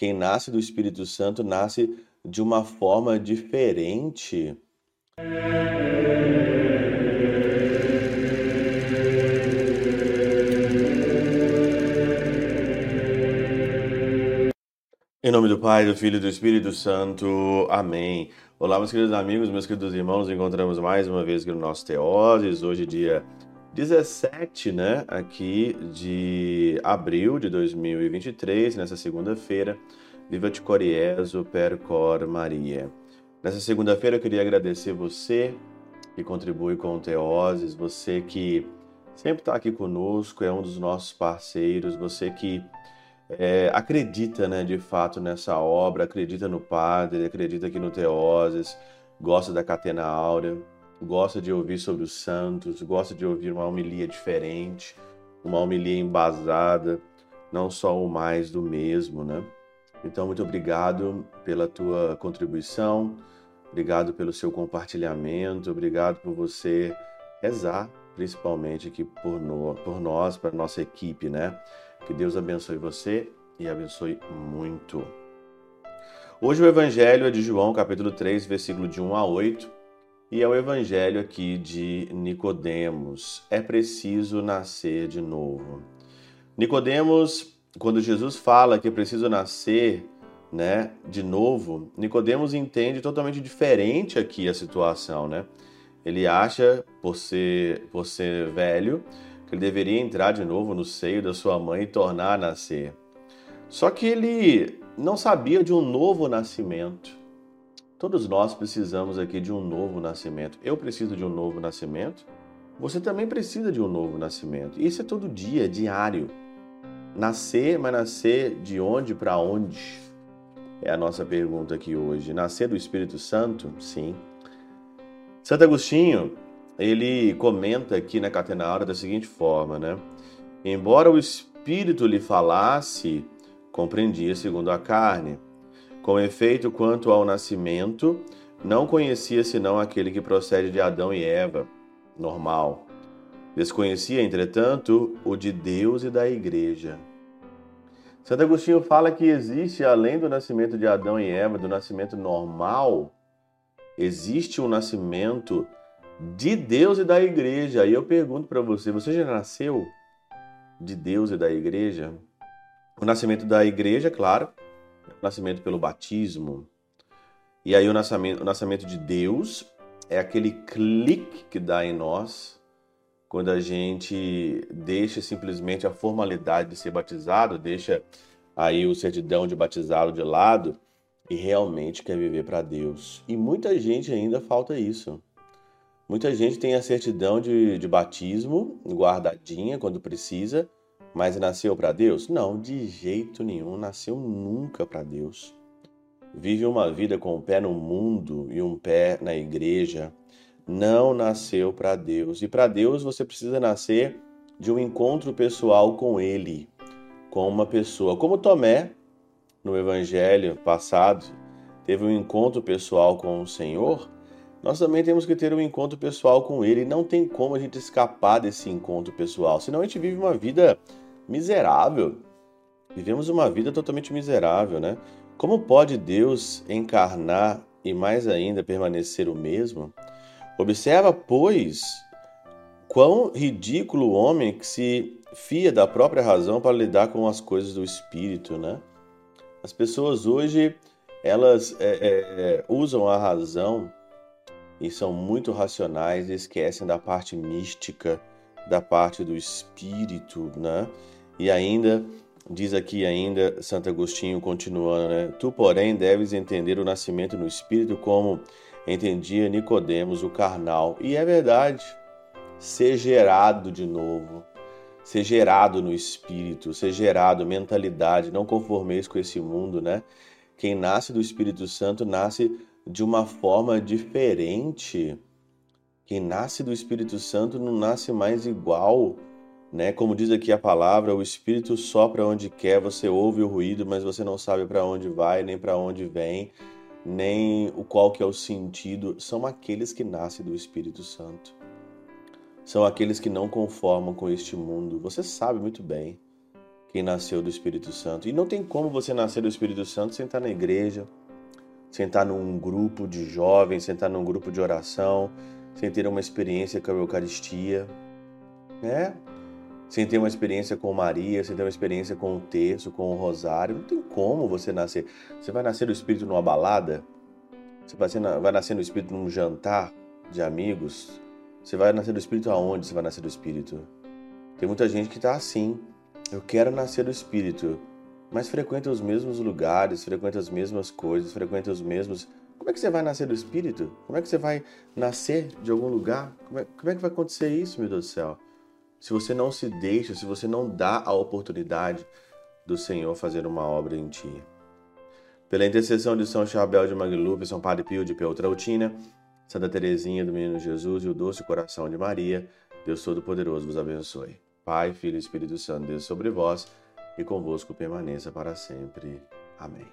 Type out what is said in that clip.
quem nasce do Espírito Santo nasce de uma forma diferente. Em nome do Pai, do Filho e do Espírito Santo. Amém. Olá, meus queridos amigos, meus queridos irmãos, nos encontramos mais uma vez aqui no nosso Teoses, hoje dia 17, né, aqui de abril de 2023, nessa segunda-feira, Viva te Coriezo per cor Maria. Nessa segunda-feira eu queria agradecer você que contribui com o Teoses, você que sempre está aqui conosco, é um dos nossos parceiros, você que é, acredita, né, de fato, nessa obra, acredita no Padre, acredita aqui no Teoses, gosta da Catena Áurea, gosta de ouvir sobre os santos, gosta de ouvir uma homilia diferente, uma homilia embasada, não só o mais do mesmo, né? Então, muito obrigado pela tua contribuição, obrigado pelo seu compartilhamento, obrigado por você rezar, principalmente aqui por, no, por nós, para nossa equipe, né? Que Deus abençoe você e abençoe muito. Hoje o Evangelho é de João, capítulo 3, versículo de 1 a 8, e é o Evangelho aqui de Nicodemos. É preciso nascer de novo. Nicodemos, quando Jesus fala que é preciso nascer, né, de novo, Nicodemos entende totalmente diferente aqui a situação, né? Ele acha, por ser, por ser velho, que ele deveria entrar de novo no seio da sua mãe e tornar a nascer. Só que ele não sabia de um novo nascimento. Todos nós precisamos aqui de um novo nascimento. Eu preciso de um novo nascimento. Você também precisa de um novo nascimento. Isso é todo dia, diário. Nascer, mas nascer de onde para onde? É a nossa pergunta aqui hoje. Nascer do Espírito Santo? Sim. Santo Agostinho, ele comenta aqui na Catenaura da seguinte forma, né? Embora o Espírito lhe falasse, compreendia segundo a carne. Com efeito, quanto ao nascimento, não conhecia senão aquele que procede de Adão e Eva, normal. Desconhecia, entretanto, o de Deus e da Igreja. Santo Agostinho fala que existe, além do nascimento de Adão e Eva, do nascimento normal, existe um nascimento de Deus e da igreja. E eu pergunto para você: você já nasceu de Deus e da igreja? O nascimento da igreja, claro, nascimento pelo batismo. E aí o nascimento, o nascimento de Deus é aquele clique que dá em nós quando a gente deixa simplesmente a formalidade de ser batizado, deixa aí o certidão de batizado de lado e realmente quer viver para Deus. E muita gente ainda falta isso. Muita gente tem a certidão de, de batismo guardadinha quando precisa, mas nasceu para Deus? Não, de jeito nenhum, nasceu nunca para Deus. Vive uma vida com um pé no mundo e um pé na igreja. Não nasceu para Deus. E para Deus você precisa nascer de um encontro pessoal com Ele, com uma pessoa. Como Tomé, no evangelho passado, teve um encontro pessoal com o Senhor nós também temos que ter um encontro pessoal com Ele. Não tem como a gente escapar desse encontro pessoal, senão a gente vive uma vida miserável. Vivemos uma vida totalmente miserável, né? Como pode Deus encarnar e mais ainda permanecer o mesmo? Observa, pois, quão ridículo o homem que se fia da própria razão para lidar com as coisas do espírito, né? As pessoas hoje elas é, é, é usam a razão e são muito racionais e esquecem da parte mística, da parte do espírito, né? E ainda diz aqui ainda Santo Agostinho continuando, né? Tu, porém, deves entender o nascimento no espírito como entendia Nicodemos o carnal. E é verdade. Ser gerado de novo, ser gerado no espírito, ser gerado mentalidade, não conformeis com esse mundo, né? Quem nasce do Espírito Santo nasce de uma forma diferente. Quem nasce do Espírito Santo não nasce mais igual, né? Como diz aqui a palavra, o Espírito sopra onde quer, você ouve o ruído, mas você não sabe para onde vai, nem para onde vem, nem o qual que é o sentido. São aqueles que nascem do Espírito Santo. São aqueles que não conformam com este mundo. Você sabe muito bem quem nasceu do Espírito Santo. E não tem como você nascer do Espírito Santo sem estar na igreja, sem estar num grupo de jovens, sem estar num grupo de oração, sem ter uma experiência com a Eucaristia, né? Sem ter uma experiência com Maria, sem ter uma experiência com o terço, com o rosário. Não tem como você nascer. Você vai nascer do Espírito numa balada? Você vai, vai nascer do Espírito num jantar de amigos? Você vai nascer do Espírito aonde você vai nascer do Espírito? Tem muita gente que está assim. Eu quero nascer do Espírito, mas frequenta os mesmos lugares, frequenta as mesmas coisas, frequenta os mesmos. Como é que você vai nascer do Espírito? Como é que você vai nascer de algum lugar? Como é, como é que vai acontecer isso, meu Deus do céu? Se você não se deixa, se você não dá a oportunidade do Senhor fazer uma obra em ti. Pela intercessão de São Chabel de Magluf, São Padre Pio de Peltrautina, Santa Teresinha do Menino Jesus e o doce coração de Maria, Deus Todo-Poderoso vos abençoe. Pai, Filho e Espírito Santo, Deus sobre vós e convosco permaneça para sempre. Amém.